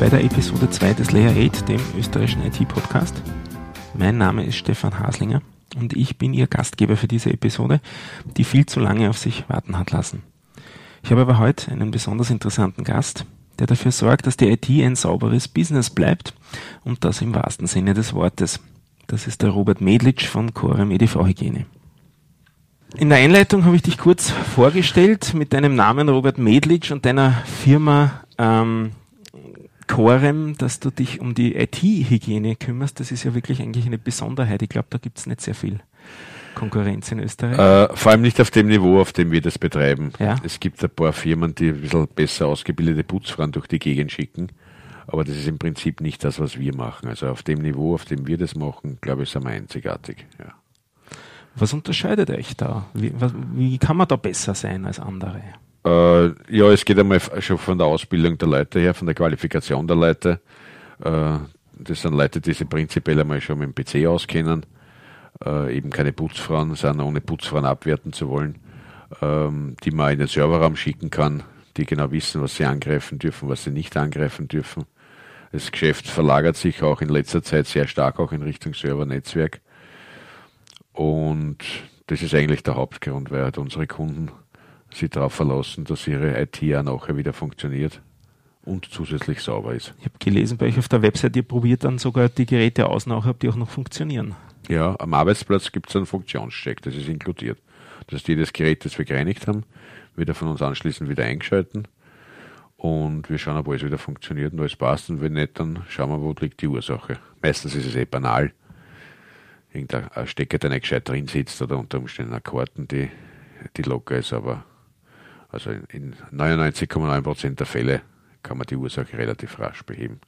bei der Episode 2 des Layer 8, dem österreichischen IT-Podcast. Mein Name ist Stefan Haslinger und ich bin Ihr Gastgeber für diese Episode, die viel zu lange auf sich warten hat lassen. Ich habe aber heute einen besonders interessanten Gast, der dafür sorgt, dass die IT ein sauberes Business bleibt und das im wahrsten Sinne des Wortes. Das ist der Robert Medlitsch von Corem EDV Hygiene. In der Einleitung habe ich dich kurz vorgestellt mit deinem Namen Robert Medlitsch und deiner Firma ähm, Corem, dass du dich um die IT-Hygiene kümmerst. Das ist ja wirklich eigentlich eine Besonderheit. Ich glaube, da gibt es nicht sehr viel Konkurrenz in Österreich. Äh, vor allem nicht auf dem Niveau, auf dem wir das betreiben. Ja. Es gibt ein paar Firmen, die ein bisschen besser ausgebildete Putzfrauen durch die Gegend schicken. Aber das ist im Prinzip nicht das, was wir machen. Also auf dem Niveau, auf dem wir das machen, glaube ich, sind wir einzigartig. Ja. Was unterscheidet euch da? Wie, was, wie kann man da besser sein als andere? Äh, ja, es geht einmal schon von der Ausbildung der Leute her, von der Qualifikation der Leute. Äh, das sind Leute, die sich prinzipiell einmal schon mit dem PC auskennen, äh, eben keine Putzfrauen sind, ohne Putzfrauen abwerten zu wollen, ähm, die man in den Serverraum schicken kann, die genau wissen, was sie angreifen dürfen, was sie nicht angreifen dürfen. Das Geschäft verlagert sich auch in letzter Zeit sehr stark auch in Richtung Servernetzwerk. Und das ist eigentlich der Hauptgrund, weil halt unsere Kunden sich darauf verlassen, dass ihre IT auch nachher wieder funktioniert und zusätzlich sauber ist. Ich habe gelesen bei euch auf der Website, ihr probiert dann sogar die Geräte aus, nachher, ob die auch noch funktionieren. Ja, am Arbeitsplatz gibt es einen Funktionscheck, das ist inkludiert. Das heißt, jedes Gerät, das wir gereinigt haben, wird er von uns anschließend wieder eingeschalten und wir schauen, ob alles wieder funktioniert und alles passt und wenn nicht, dann schauen wir, wo liegt die Ursache. Meistens ist es eh banal, irgendein Stecker, der nicht gescheit drin sitzt oder unter Umständen eine Karten, die, die locker ist, aber also in 99,9% der Fälle kann man die Ursache relativ rasch beheben.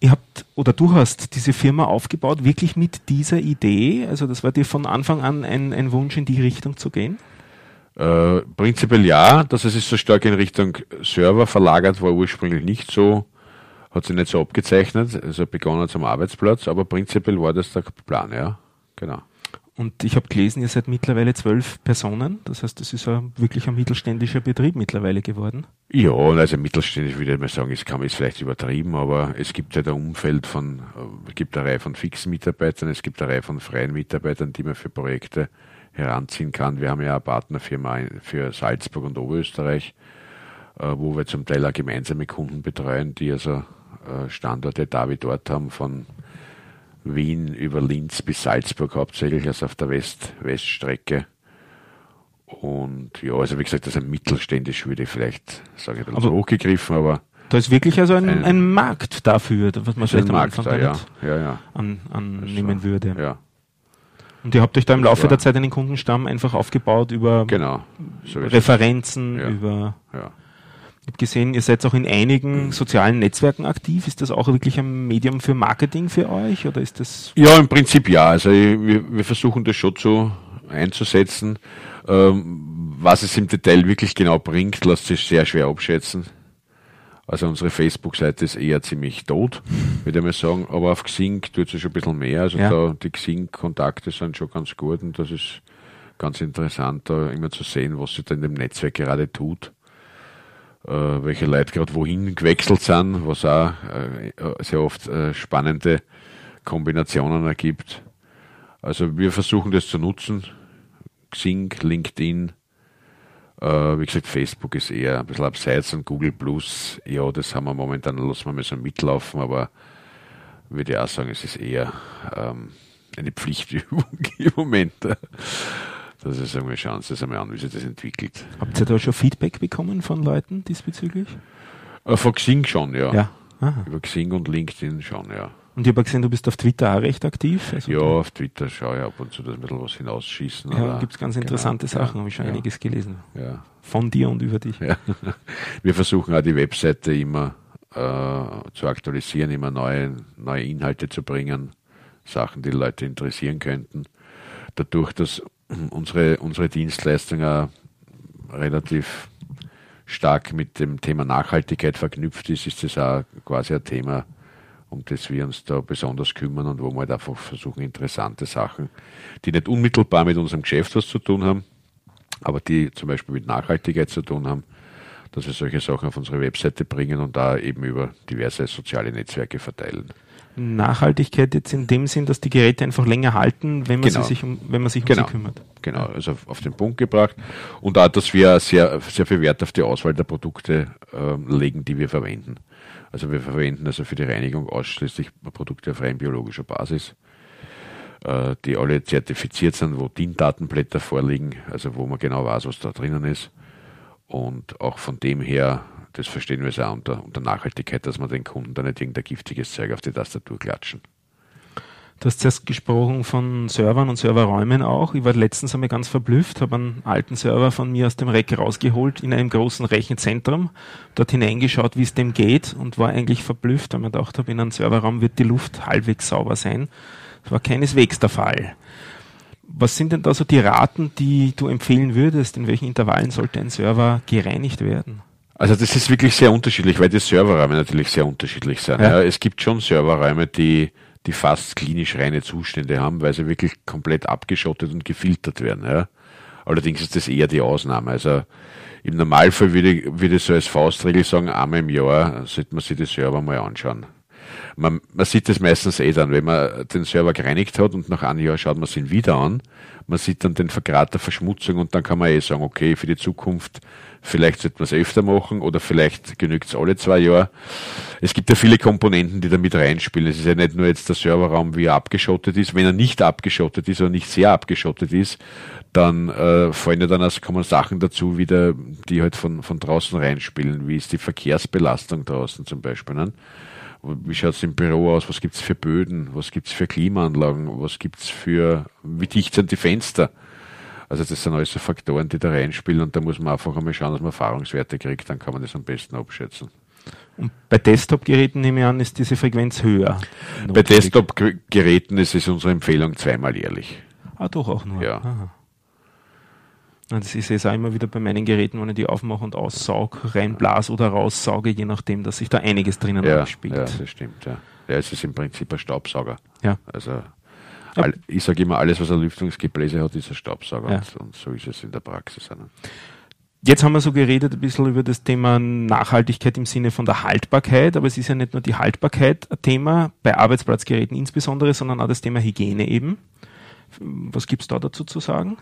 Ihr habt oder du hast diese Firma aufgebaut, wirklich mit dieser Idee? Also das war dir von Anfang an ein, ein Wunsch, in die Richtung zu gehen? Äh, prinzipiell ja, dass es ist so stark in Richtung Server verlagert, war ursprünglich nicht so hat sich nicht so abgezeichnet, also begonnen zum Arbeitsplatz, aber prinzipiell war das der Plan, ja, genau. Und ich habe gelesen, ihr seid mittlerweile zwölf Personen. Das heißt, das ist ein, wirklich ein mittelständischer Betrieb mittlerweile geworden. Ja, also mittelständisch würde ich mal sagen, es kann es vielleicht übertrieben, aber es gibt halt ein Umfeld von, es gibt eine Reihe von fixen Mitarbeitern, es gibt eine Reihe von freien Mitarbeitern, die man für Projekte heranziehen kann. Wir haben ja eine Partnerfirma für Salzburg und Oberösterreich, äh, wo wir zum Teil auch gemeinsame Kunden betreuen, die also äh, Standorte da wie dort haben, von Wien über Linz bis Salzburg hauptsächlich, also auf der West Weststrecke. Und ja, also wie gesagt, das ist ein mittelständisch, würde ich vielleicht sagen, ein bisschen hochgegriffen, aber. Da ist wirklich also ein, ein, ein Markt dafür, was man vielleicht am Markt Anfang da, ja. Ja, ja. an, annehmen So, würde. Ja, Und ihr habt euch da im Laufe der Zeit einen Kundenstamm einfach aufgebaut über genau. So. Referenzen, über Ja. Ich habe gesehen, ihr seid auch in einigen sozialen Netzwerken aktiv. Ist das auch wirklich ein Medium für Marketing für euch oder ist das Ja, im Prinzip ja. Also wir, wir versuchen das schon so einzusetzen. Ähm, was es im Detail wirklich genau bringt, lässt sich sehr schwer abschätzen. Also unsere Facebook-Seite ist eher ziemlich tot, würde ich mal sagen. Aber auf Xing tut es schon ein bisschen mehr. Also Ja. da die Xing-Kontakte sind schon ganz gut und das ist ganz interessant, da immer zu sehen, was sich da in dem Netzwerk gerade tut. Äh, welche Leute gerade wohin gewechselt sind, was auch äh, sehr oft äh, spannende Kombinationen ergibt. Also wir versuchen das zu nutzen. Xing, LinkedIn, äh, wie gesagt, Facebook ist eher ein bisschen abseits und Google Plus, ja, das haben wir momentan, lassen wir mal so mitlaufen, aber würde ich auch sagen, es ist eher ähm, eine Pflichtübung im Moment. Das ist, sagen wir, schauen Sie das einmal an, wie sich das entwickelt. habt ihr da schon Feedback bekommen von Leuten diesbezüglich? Äh, von Xing schon, ja. Aha. Über Xing und LinkedIn schon, ja. Und ich habe gesehen, du bist auf Twitter auch recht aktiv. Also Ja, auf Twitter schaue ich ab und zu, ein bisschen was hinausschießen. Ja, gibt es ganz genau, interessante ja, Sachen, habe ich schon ja, einiges gelesen. Ja. Von dir und über dich. Ja. Wir versuchen auch die Webseite immer äh, zu aktualisieren, immer neue, neue Inhalte zu bringen, Sachen, die Leute interessieren könnten. Dadurch, dass unsere, unsere Dienstleistung relativ stark mit dem Thema Nachhaltigkeit verknüpft ist, ist das auch quasi ein Thema, um das wir uns da besonders kümmern und wo wir halt einfach versuchen, interessante Sachen, die nicht unmittelbar mit unserem Geschäft was zu tun haben, aber die zum Beispiel mit Nachhaltigkeit zu tun haben, dass wir solche Sachen auf unsere Webseite bringen und da eben über diverse soziale Netzwerke verteilen. Nachhaltigkeit jetzt in dem Sinn, dass die Geräte einfach länger halten, wenn man, Genau. sich, um, wenn man sich um Genau. sie kümmert. Genau, also auf, auf den Punkt gebracht. Und auch, dass wir sehr, sehr viel Wert auf die Auswahl der Produkte ähm, legen, die wir verwenden. Also wir verwenden also für die Reinigung ausschließlich Produkte auf rein biologischer Basis, äh, die alle zertifiziert sind, wo DIN-Datenblätter vorliegen, also wo man genau weiß, was da drinnen ist. Und auch von dem her, das verstehen wir auch unter, unter Nachhaltigkeit, dass man den Kunden da nicht irgendein giftiges Zeug auf die Tastatur klatschen. Du hast zuerst gesprochen von Servern und Serverräumen auch. Ich war letztens einmal ganz verblüfft, habe einen alten Server von mir aus dem Rack rausgeholt in einem großen Rechenzentrum, dort hineingeschaut, wie es dem geht und war eigentlich verblüfft, weil man gedacht habe, in einem Serverraum wird die Luft halbwegs sauber sein. Das war keineswegs der Fall. Was sind denn da so die Raten, die du empfehlen würdest? In welchen Intervallen sollte ein Server gereinigt werden? Also das ist wirklich sehr unterschiedlich, weil die Serverräume natürlich sehr unterschiedlich sind. Ja. Ja. es gibt schon Serverräume, die, die fast klinisch reine Zustände haben, weil sie wirklich komplett abgeschottet und gefiltert werden. Ja. Allerdings ist das eher die Ausnahme. Also im Normalfall würde ich, würde ich so als Faustregel sagen, einmal im Jahr sollte man sich die Server mal anschauen. Man, man sieht das meistens eh dann, wenn man den Server gereinigt hat und nach einem Jahr schaut man sich ihn wieder an. Man sieht dann den Vergrad der Verschmutzung und dann kann man eh sagen, okay, für die Zukunft, vielleicht sollte man es öfter machen oder vielleicht genügt es alle zwei Jahre. Es gibt ja viele Komponenten, die da mit reinspielen. Es ist ja nicht nur jetzt der Serverraum, wie er abgeschottet ist. Wenn er nicht abgeschottet ist oder nicht sehr abgeschottet ist, dann äh, fallen ja dann also kommen Sachen dazu wieder, die halt von, von draußen reinspielen. Wie ist die Verkehrsbelastung draußen zum Beispiel? Ne? Wie schaut es im Büro aus? Was gibt's für Böden? Was gibt's für Klimaanlagen? Was gibt's für, wie dicht sind die Fenster? Also das sind alles so Faktoren, die da reinspielen und da muss man einfach einmal schauen, dass man Erfahrungswerte kriegt, dann kann man das am besten abschätzen. Und bei Desktop-Geräten nehme ich an, ist diese Frequenz höher. Bei Notwendig. Desktop-Geräten ist es unsere Empfehlung zweimal jährlich. Ah, doch auch nur. Ja. Aha. Das ist jetzt auch immer wieder bei meinen Geräten, wenn ich die aufmache und aussaug, reinblas oder raussauge, je nachdem, dass sich da einiges drinnen Ja, abspielt. ja, das stimmt. Ja. ja, es ist im Prinzip ein Staubsauger. Ja. Also all, ich sage immer, alles, was ein Lüftungsgebläse hat, ist ein Staubsauger. Ja. Und, und so ist es in der Praxis. Jetzt haben wir so geredet ein bisschen über das Thema Nachhaltigkeit im Sinne von der Haltbarkeit, aber es ist ja nicht nur die Haltbarkeit ein Thema, bei Arbeitsplatzgeräten insbesondere, sondern auch das Thema Hygiene eben. Was gibt's da dazu zu sagen?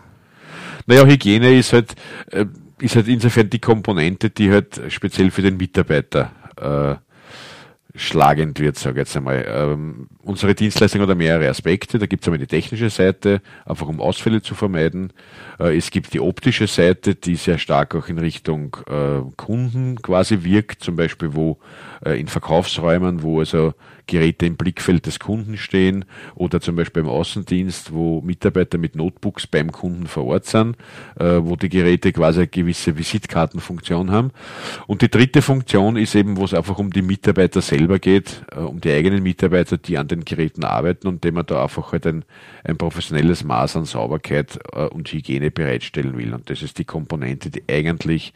Naja, Hygiene ist halt, äh, ist halt insofern die Komponente, die halt speziell für den Mitarbeiter äh, schlagend wird, sage ich jetzt einmal. Ähm, unsere Dienstleistung hat mehrere Aspekte. Da gibt es einmal die technische Seite, einfach um Ausfälle zu vermeiden. Äh, es gibt die optische Seite, die sehr stark auch in Richtung äh, Kunden quasi wirkt, zum Beispiel wo äh, in Verkaufsräumen, wo also Geräte im Blickfeld des Kunden stehen oder zum Beispiel im Außendienst, wo Mitarbeiter mit Notebooks beim Kunden vor Ort sind, äh, wo die Geräte quasi eine gewisse Visitkartenfunktion haben. Und die dritte Funktion ist eben, wo es einfach um die Mitarbeiter selber geht, äh, um die eigenen Mitarbeiter, die an den Geräten arbeiten und dem man da einfach halt ein, ein professionelles Maß an Sauberkeit äh, und Hygiene bereitstellen will. Und das ist die Komponente, die eigentlich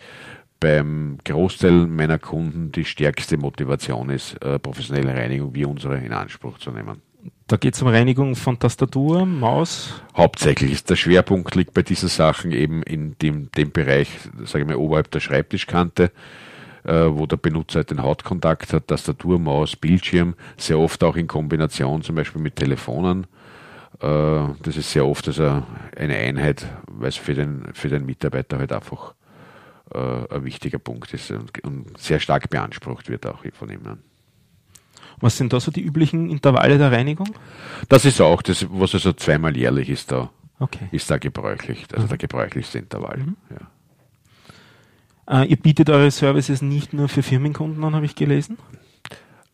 beim Großteil meiner Kunden die stärkste Motivation ist, äh, professionelle Reinigung wie unsere in Anspruch zu nehmen. Da geht es um Reinigung von Tastatur, Maus. Hauptsächlich ist der Schwerpunkt liegt bei diesen Sachen eben in dem, dem Bereich, sage ich mal, oberhalb der Schreibtischkante, äh, wo der Benutzer halt den Hautkontakt hat, Tastatur, Maus, Bildschirm, sehr oft auch in Kombination zum Beispiel mit Telefonen. Äh, das ist sehr oft also eine Einheit, weil es für den, für den Mitarbeiter halt einfach äh, ein wichtiger Punkt ist und, und sehr stark beansprucht wird auch von ihm. Was sind da so die üblichen Intervalle der Reinigung? Das ist auch das, was also zweimal jährlich ist da, Okay. ist da gebräuchlich, also der gebräuchlichste Intervall. Ja. Äh, ihr bietet eure Services nicht nur für Firmenkunden an, habe ich gelesen.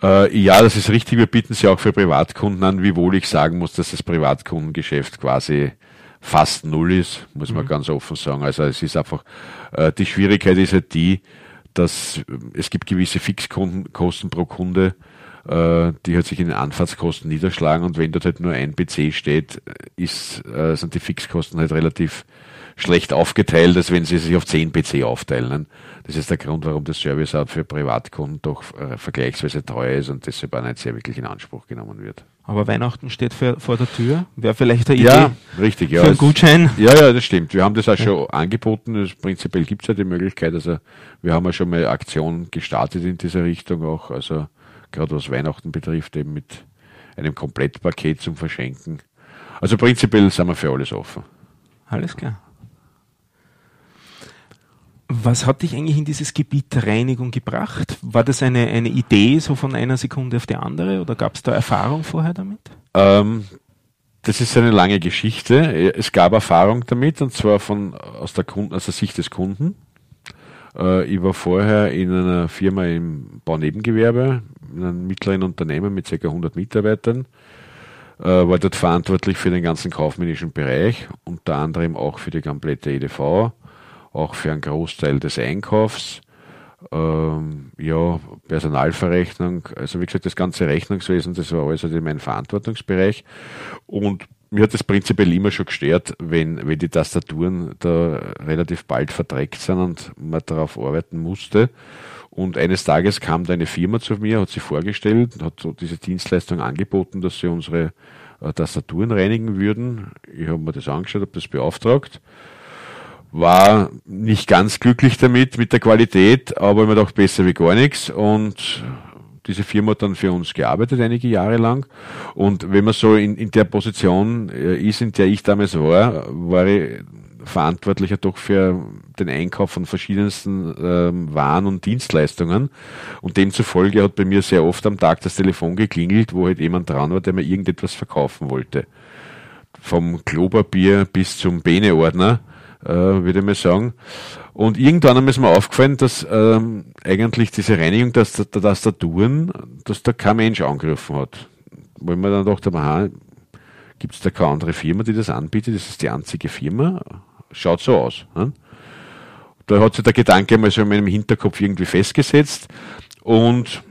Äh, ja, das ist richtig. Wir bieten sie auch für Privatkunden an, wiewohl ich sagen muss, dass das Privatkundengeschäft quasi fast null ist, muss man ganz offen sagen. Also es ist einfach, äh, die Schwierigkeit ist halt die, dass äh, es gibt gewisse Fixkosten pro Kunde, äh, die halt sich in den Anfahrtskosten niederschlagen und wenn dort halt nur ein PC steht, ist, äh, sind die Fixkosten halt relativ schlecht aufgeteilt, als wenn sie sich auf 10 PC aufteilen. Das ist der Grund, warum das Service auch für Privatkunden doch äh, vergleichsweise teuer ist und deshalb auch nicht sehr wirklich in Anspruch genommen wird. Aber Weihnachten steht für, vor der Tür. Wäre vielleicht eine Idee ja, richtig, ja. für einen Gutschein? Ja, ja, das stimmt. Wir haben das auch ja. schon angeboten. Das, prinzipiell gibt es ja die Möglichkeit. Also wir haben ja schon mal Aktionen gestartet in dieser Richtung auch. Also gerade was Weihnachten betrifft, eben mit einem Komplettpaket zum Verschenken. Also prinzipiell sind wir für alles offen. Alles klar. Was hat dich eigentlich in dieses Gebiet der Reinigung gebracht? War das eine, eine Idee so von einer Sekunde auf die andere oder gab es da Erfahrung vorher damit? Ähm, das ist eine lange Geschichte. Es gab Erfahrung damit und zwar von, aus, der Kunden, aus der Sicht des Kunden. Äh, ich war vorher in einer Firma im Baunebengewerbe, in einem mittleren Unternehmen mit ca. 100 Mitarbeitern. Äh, war dort verantwortlich für den ganzen kaufmännischen Bereich, unter anderem auch für die komplette EDV auch für einen Großteil des Einkaufs. Ähm, ja, Personalverrechnung, also wie gesagt, das ganze Rechnungswesen, das war alles in meinem Verantwortungsbereich. Und mir hat das prinzipiell immer schon gestört, wenn, wenn die Tastaturen da relativ bald verdreckt sind und man darauf arbeiten musste. Und eines Tages kam da eine Firma zu mir, hat sich vorgestellt, hat so diese Dienstleistung angeboten, dass sie unsere äh, Tastaturen reinigen würden. Ich habe mir das angeschaut, habe das beauftragt war nicht ganz glücklich damit, mit der Qualität, aber immer doch besser wie gar nichts. Und diese Firma hat dann für uns gearbeitet, einige Jahre lang. Und wenn man so in, in der Position äh, ist, in der ich damals war, war ich verantwortlicher doch für den Einkauf von verschiedensten ähm, Waren und Dienstleistungen. Und demzufolge hat bei mir sehr oft am Tag das Telefon geklingelt, wo halt jemand dran war, der mir irgendetwas verkaufen wollte. Vom Klopapier bis zum Beneordner äh, würde ich mal sagen. Und irgendwann ist mir aufgefallen, dass ähm, eigentlich diese Reinigung der, der Tastaturen, dass da kein Mensch angerufen hat. Ich mir dann dachte, aha, gibt es da keine andere Firma, die das anbietet? Das ist die einzige Firma. Schaut so aus. Ne? Da hat sich der Gedanke mal so in meinem Hinterkopf irgendwie festgesetzt. Und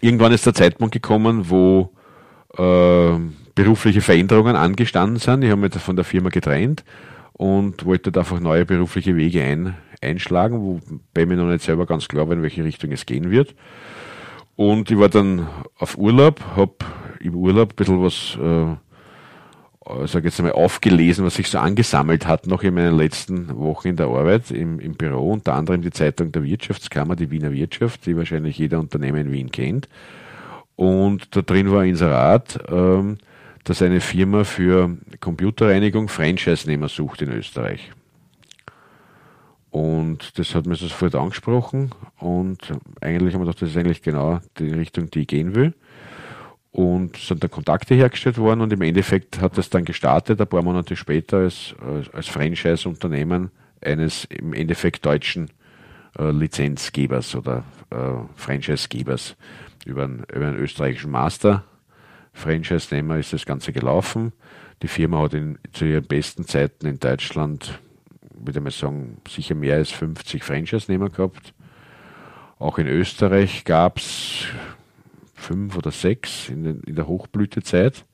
irgendwann ist der Zeitpunkt gekommen, wo äh, berufliche Veränderungen angestanden sind. Ich habe mich von der Firma getrennt und wollte da einfach neue berufliche Wege ein, einschlagen, wobei mir noch nicht selber ganz klar war, in welche Richtung es gehen wird. Und ich war dann auf Urlaub, habe im Urlaub ein bisschen was, äh, sag jetzt einmal, aufgelesen, was sich so angesammelt hat, noch in meinen letzten Wochen in der Arbeit im, im Büro, unter anderem die Zeitung der Wirtschaftskammer, die Wiener Wirtschaft, die wahrscheinlich jeder Unternehmer in Wien kennt. Und da drin war ein Inserat, ähm, dass eine Firma für Computerreinigung Franchise-Nehmer sucht in Österreich. Und das hat mir sofort angesprochen und eigentlich haben wir gedacht, das ist eigentlich genau die Richtung, die ich gehen will. Und sind dann Kontakte hergestellt worden und im Endeffekt hat es dann gestartet, ein paar Monate später als, als Franchise-Unternehmen eines im Endeffekt deutschen äh, Lizenzgebers oder äh, Franchise-Gebers über, über einen österreichischen Master Franchise-Nehmer ist das Ganze gelaufen. Die Firma hat in, zu ihren besten Zeiten in Deutschland, würde mal sagen, sicher mehr als 50 Franchise-Nehmer gehabt. Auch in Österreich gab es fünf oder sechs in, den, in der Hochblütezeit.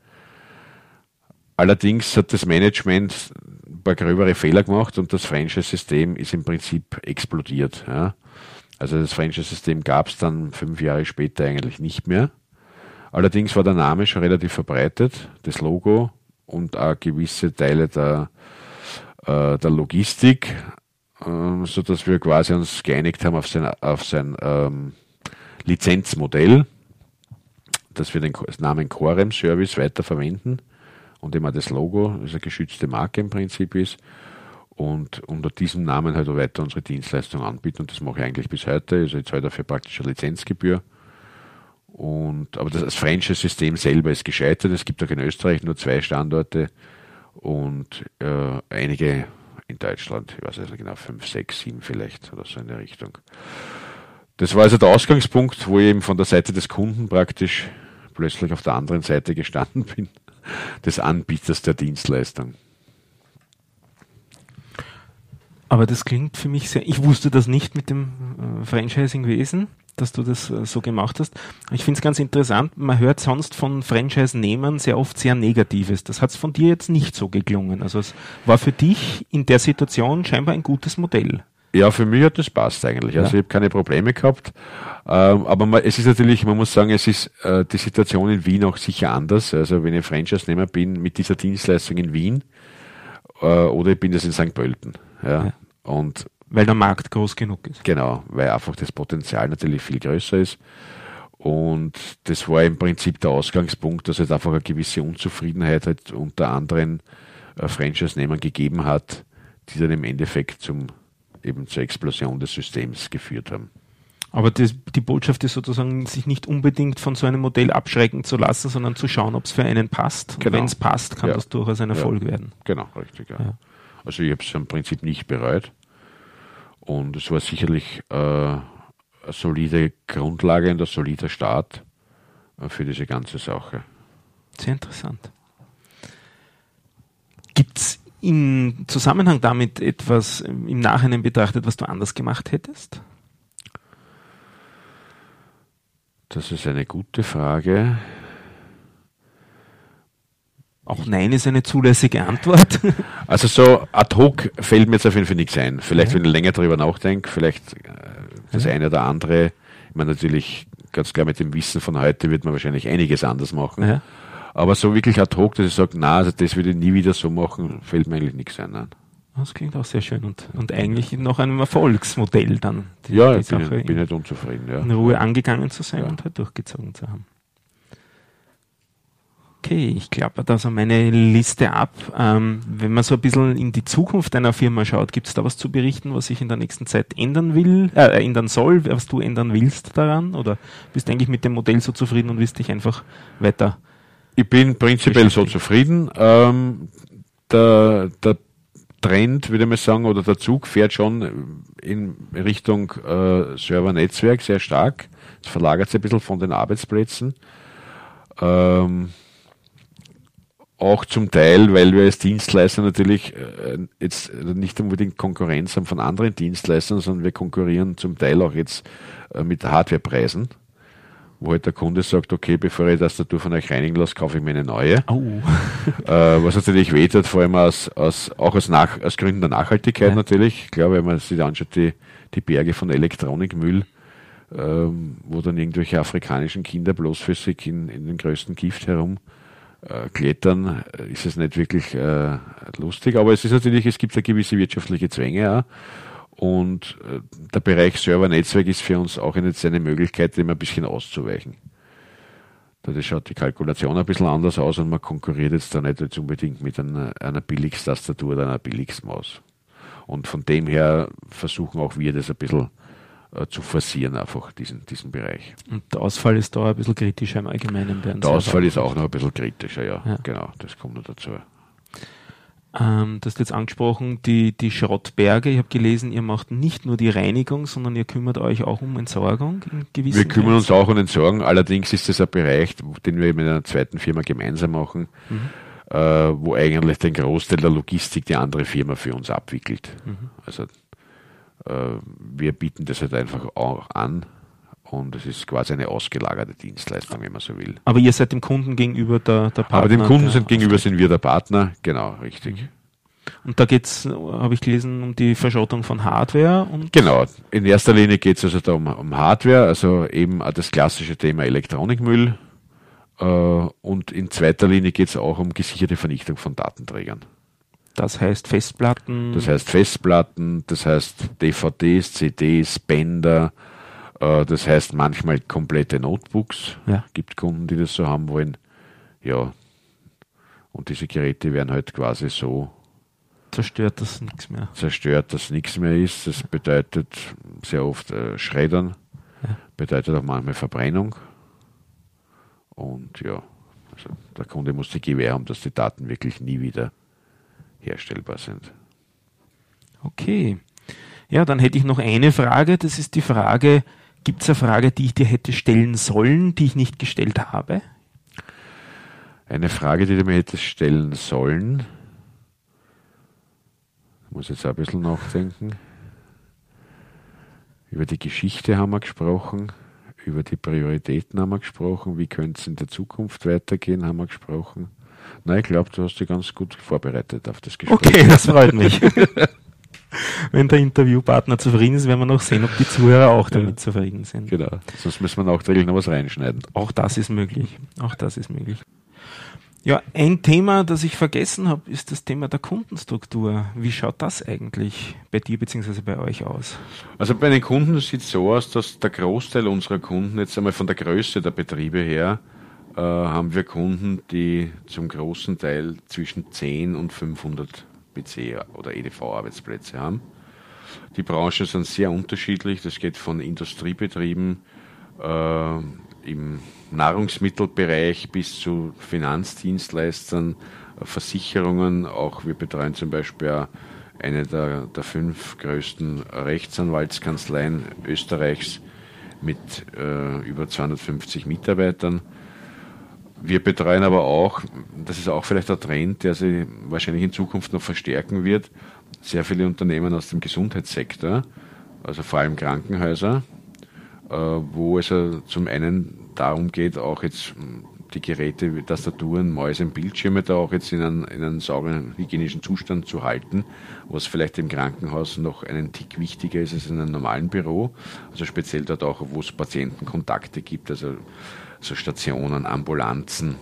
Allerdings hat das Management ein paar gröbere Fehler gemacht und das Franchise-System ist im Prinzip explodiert. Ja. Also das Franchise-System gab es dann fünf Jahre später eigentlich nicht mehr. Allerdings war der Name schon relativ verbreitet, das Logo und auch gewisse Teile der, äh, der Logistik, äh, so dass wir quasi uns geeinigt haben auf sein, auf sein ähm, Lizenzmodell, dass wir den Namen Corem Service weiterverwenden und immer das Logo, das eine geschützte Marke im Prinzip ist und unter diesem Namen halt auch weiter unsere Dienstleistung anbieten und das mache ich eigentlich bis heute. Also ich zahle dafür praktisch eine Lizenzgebühr und, aber das, das Franchise-System selber ist gescheitert. Es gibt auch in Österreich nur zwei Standorte und äh, einige in Deutschland, ich weiß nicht genau, fünf, sechs, sieben vielleicht oder so in der Richtung. Das war also der Ausgangspunkt, wo ich eben von der Seite des Kunden praktisch plötzlich auf der anderen Seite gestanden bin, des Anbieters der Dienstleistung. Aber das klingt für mich sehr, ich wusste das nicht mit dem äh, Franchising-Wesen. Dass du das äh, so gemacht hast. Ich finde es ganz interessant, man hört sonst von Franchise-Nehmern sehr oft sehr Negatives. Das hat es von dir jetzt nicht so geklungen. Also es war für dich in der Situation scheinbar ein gutes Modell. Ja, für mich hat das passt eigentlich. Also ja. ich habe keine Probleme gehabt. Ähm, aber man, es ist natürlich, man muss sagen, es ist äh, die Situation in Wien auch sicher anders. Also wenn ich Franchise-Nehmer bin mit dieser Dienstleistung in Wien äh, oder ich bin das in St. Pölten. Ja. ja. Und weil der Markt groß genug ist. Genau, weil einfach das Potenzial natürlich viel größer ist. Und das war im Prinzip der Ausgangspunkt, dass es einfach eine gewisse Unzufriedenheit halt unter anderen äh, Franchise-Nehmern gegeben hat, die dann im Endeffekt zum, eben zur Explosion des Systems geführt haben. Aber das, die Botschaft ist sozusagen, sich nicht unbedingt von so einem Modell abschrecken zu lassen, sondern zu schauen, ob es für einen passt. Genau. Wenn es passt, kann ja. das durchaus ein Erfolg ja. werden. Genau, richtig. Ja. Also ich habe es im Prinzip nicht bereut. Und es war sicherlich äh, eine solide Grundlage und ein solider Start äh, für diese ganze Sache. Sehr interessant. Gibt es im Zusammenhang damit etwas im Nachhinein betrachtet, was du anders gemacht hättest? Das ist eine gute Frage. Auch Nein ist eine zulässige Antwort. Also so ad hoc fällt mir jetzt auf jeden Fall nichts ein. Vielleicht, ja. wenn ich länger darüber nachdenke, vielleicht äh, das ja. eine oder andere. Ich meine, natürlich, ganz klar mit dem Wissen von heute wird man wahrscheinlich einiges anders machen. Ja. Aber so wirklich ad hoc, dass ich sage, na, also das würde ich nie wieder so machen, fällt mir eigentlich nichts ein. Nein. Das klingt auch sehr schön und, und eigentlich noch einem Erfolgsmodell dann. Die, ja, die ich bin, bin nicht unzufrieden. Ja. In Ruhe angegangen zu sein und halt durchgezogen zu haben. Okay, ich klappe da so meine Liste ab. Ähm, wenn man so ein bisschen in die Zukunft einer Firma schaut, gibt es da was zu berichten, was sich in der nächsten Zeit ändern will, äh, ändern soll, was du ändern willst daran? Oder bist du eigentlich mit dem Modell so zufrieden und willst dich einfach weiter? Ich bin prinzipiell so zufrieden. Ähm, der, der Trend, würde ich mal sagen, oder der Zug fährt schon in Richtung äh, Servernetzwerk sehr stark. Es verlagert sich ein bisschen von den Arbeitsplätzen. Ähm, auch zum Teil, weil wir als Dienstleister natürlich äh, jetzt nicht unbedingt Konkurrenz haben von anderen Dienstleistern, sondern wir konkurrieren zum Teil auch jetzt äh, mit Hardwarepreisen, wo halt der Kunde sagt, okay, bevor ich das Tastatur von euch reinigen lasse, kaufe ich mir eine neue. Oh. Was natürlich wehtut, vor allem aus, aus, auch aus, Nach, aus Gründen der Nachhaltigkeit ja. natürlich. Klar, wenn man sich anschaut, die, die Berge von Elektronikmüll, ähm, wo dann irgendwelche afrikanischen Kinder bloß für sich in, in den größten Gift herum äh, Klettern äh, ist es nicht wirklich äh, lustig, aber es ist natürlich, es gibt ja gewisse wirtschaftliche Zwänge auch. Und äh, der Bereich Server-Netzwerk ist für uns auch eine, eine Möglichkeit, dem ein bisschen auszuweichen. Da schaut die Kalkulation ein bisschen anders aus und man konkurriert jetzt da nicht jetzt unbedingt mit einer, einer Billigstastatur oder einer Billigsmaus. Und von dem her versuchen auch wir das ein bisschen zu forcieren, einfach diesen, diesen Bereich. Und der Ausfall ist da ein bisschen kritischer im Allgemeinen. Der Ausfall ist auch noch ein bisschen kritischer, ja. ja. Genau, das kommt noch dazu. Ähm, du hast jetzt angesprochen, die, die Schrottberge. Ich habe gelesen, ihr macht nicht nur die Reinigung, sondern ihr kümmert euch auch um Entsorgung in gewissen Wir kümmern uns auch um Entsorgung. Allerdings ist das ein Bereich, den wir mit einer zweiten Firma gemeinsam machen, mhm. äh, wo eigentlich den Großteil der Logistik die andere Firma für uns abwickelt. Mhm. Also äh, wir bieten das halt einfach auch an und es ist quasi eine ausgelagerte Dienstleistung, wenn man so will. Aber ihr seid dem Kunden gegenüber der, der Partner? Aber dem Kunden sind gegenüber sind wir der Partner, genau, richtig. Mhm. Und da geht es, habe ich gelesen, um die Verschrottung von Hardware. Und genau, in erster Linie geht es also da um, um, Hardware, also eben das klassische Thema Elektronikmüll. Äh, und in zweiter Linie geht es auch um gesicherte Vernichtung von Datenträgern. Das heißt Festplatten. Das heißt Festplatten, das heißt DVDs, CDs, Bänder, äh, das heißt manchmal komplette Notebooks. Ja. Gibt Kunden, die das so haben wollen. Ja. Und diese Geräte werden halt quasi so zerstört, dass nichts mehr. Zerstört, dass nichts mehr ist. Das bedeutet sehr oft äh, Schreddern, ja. bedeutet auch manchmal Verbrennung. Und ja, also der Kunde muss die Gewähr haben, dass die Daten wirklich nie wieder herstellbar sind. Okay. Ja, dann hätte ich noch eine Frage. Das ist die Frage, gibt es eine Frage, die ich dir hätte stellen sollen, die ich nicht gestellt habe? Eine Frage, die du mir hättest stellen sollen. Ich muss jetzt ein bisschen nachdenken. Über die Geschichte haben wir gesprochen. über die Prioritäten haben wir gesprochen. Wie könnte es in der Zukunft weitergehen, haben wir gesprochen. Na, ich glaube, du hast dich ganz gut vorbereitet auf das Gespräch. Okay, das freut mich. Wenn der Interviewpartner zufrieden ist, werden wir noch sehen, ob die Zuhörer auch damit ja. zufrieden sind. Genau. Sonst müssen wir nachträglich noch was reinschneiden. Auch das ist möglich. Auch das ist möglich. Ja, ein Thema, das ich vergessen habe, ist das Thema der Kundenstruktur. Wie schaut das eigentlich bei dir bzw. bei euch aus? Also bei den Kunden sieht es so aus, dass der Großteil unserer Kunden, jetzt einmal von der Größe der Betriebe her, äh, haben wir Kunden, die zum großen Teil zwischen 10 und 500 PC oder EDV-Arbeitsplätze haben. Die Branchen sind sehr unterschiedlich. Das geht von Industriebetrieben äh, im Nahrungsmittelbereich bis zu Finanzdienstleistern, Versicherungen. Auch wir betreuen zum Beispiel eine der, der fünf größten Rechtsanwaltskanzleien Österreichs mit äh, über 250 Mitarbeitern. Wir betreuen aber auch, das ist auch vielleicht der Trend, der sich wahrscheinlich in Zukunft noch verstärken wird, sehr viele Unternehmen aus dem Gesundheitssektor, also vor allem Krankenhäuser, äh, wo es zum einen darum geht, auch jetzt hm, die Geräte, wie Tastaturen, Mäuse und Bildschirme da auch jetzt in einen, in einen sauberen hygienischen Zustand zu halten, was vielleicht im Krankenhaus noch einen Tick wichtiger ist als in einem normalen Büro. Also speziell dort auch, wo es Patientenkontakte gibt, also so Stationen, Ambulanzen,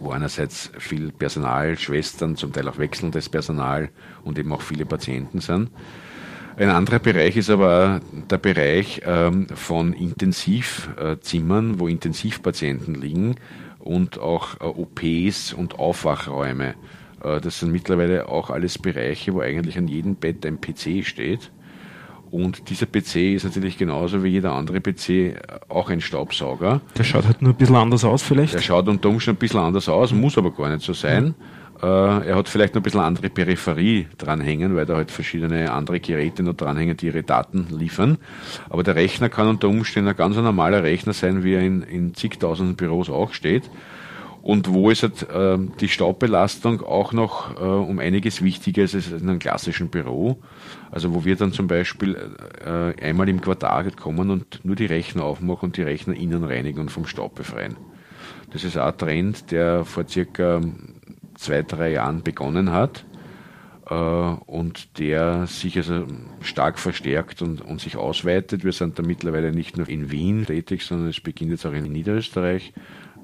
wo einerseits viel Personal, Schwestern, zum Teil auch wechselndes Personal und eben auch viele Patienten sind. Ein anderer Bereich ist aber der Bereich ähm, von Intensivzimmern, wo Intensivpatienten liegen und auch äh, OPs und Aufwachräume. Äh, das sind mittlerweile auch alles Bereiche, wo eigentlich an jedem Bett ein PC steht. Und dieser PC ist natürlich genauso wie jeder andere PC auch ein Staubsauger. Der schaut halt nur ein bisschen anders aus vielleicht. Der schaut unter Umständen ein bisschen anders aus, muss aber gar nicht so sein. Mhm. Äh, er hat vielleicht noch ein bisschen andere Peripherie dranhängen, weil da halt verschiedene andere Geräte noch dranhängen, die ihre Daten liefern. Aber der Rechner kann unter Umständen ein ganz normaler Rechner sein, wie er in, in zigtausenden Büros auch steht. Und wo ist halt, äh, die Staubbelastung auch noch äh, um einiges wichtiger ist als in einem klassischen Büro. Also wo wir dann zum Beispiel äh, einmal im Quartal kommen und nur die Rechner aufmachen und die Rechner innen reinigen und vom Staub befreien. Das ist auch ein Trend, der vor circa zwei, drei Jahren begonnen hat äh, und der sich also stark verstärkt und, und sich ausweitet. Wir sind da mittlerweile nicht nur in Wien tätig, sondern es beginnt jetzt auch in Niederösterreich.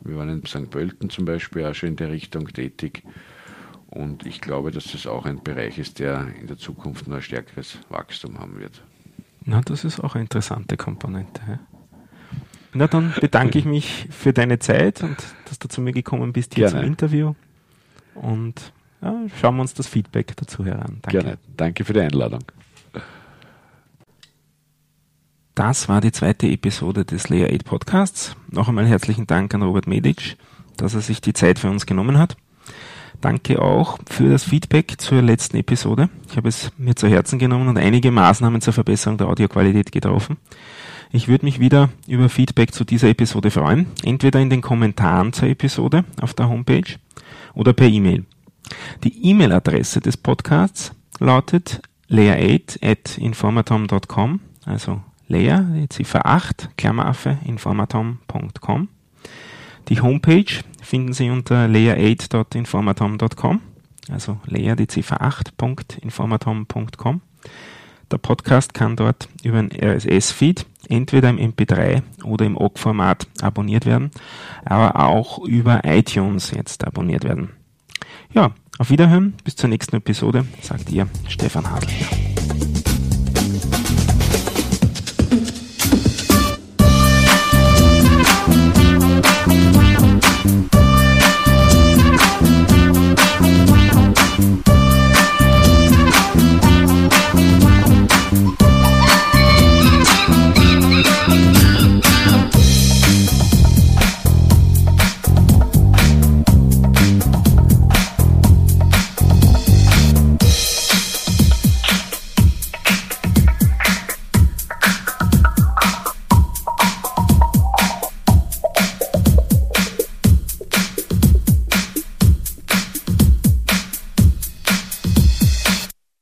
Wir waren in St. Pölten zum Beispiel auch schon in der Richtung tätig. Und ich glaube, dass das auch ein Bereich ist, der in der Zukunft noch ein stärkeres Wachstum haben wird. Na, das ist auch eine interessante Komponente. Na, dann bedanke ich mich für deine Zeit und dass du zu mir gekommen bist hier Gerne. zum Interview und ja, schauen wir uns das Feedback dazu heran. Danke. Gerne. Danke für die Einladung. Das war die zweite Episode des Layer 8 Podcasts. Noch einmal herzlichen Dank an Robert Medic, dass er sich die Zeit für uns genommen hat. Danke auch für das Feedback zur letzten Episode. Ich habe es mir zu Herzen genommen und einige Maßnahmen zur Verbesserung der Audioqualität getroffen. Ich würde mich wieder über Feedback zu dieser Episode freuen, entweder in den Kommentaren zur Episode auf der Homepage oder per E-Mail. Die E-Mail-Adresse des Podcasts lautet layer8 at informatom.com, also layer, die Ziffer 8, Klammeraffe, informatom.com. Die Homepage finden Sie unter layer8.informatom.com, also layer, die Ziffer 8.informatom.com. Der Podcast kann dort über ein RSS-Feed entweder im MP3 oder im OGG-Format abonniert werden, aber auch über iTunes jetzt abonniert werden. Ja, auf Wiederhören, bis zur nächsten Episode, sagt ihr Stefan Hadl.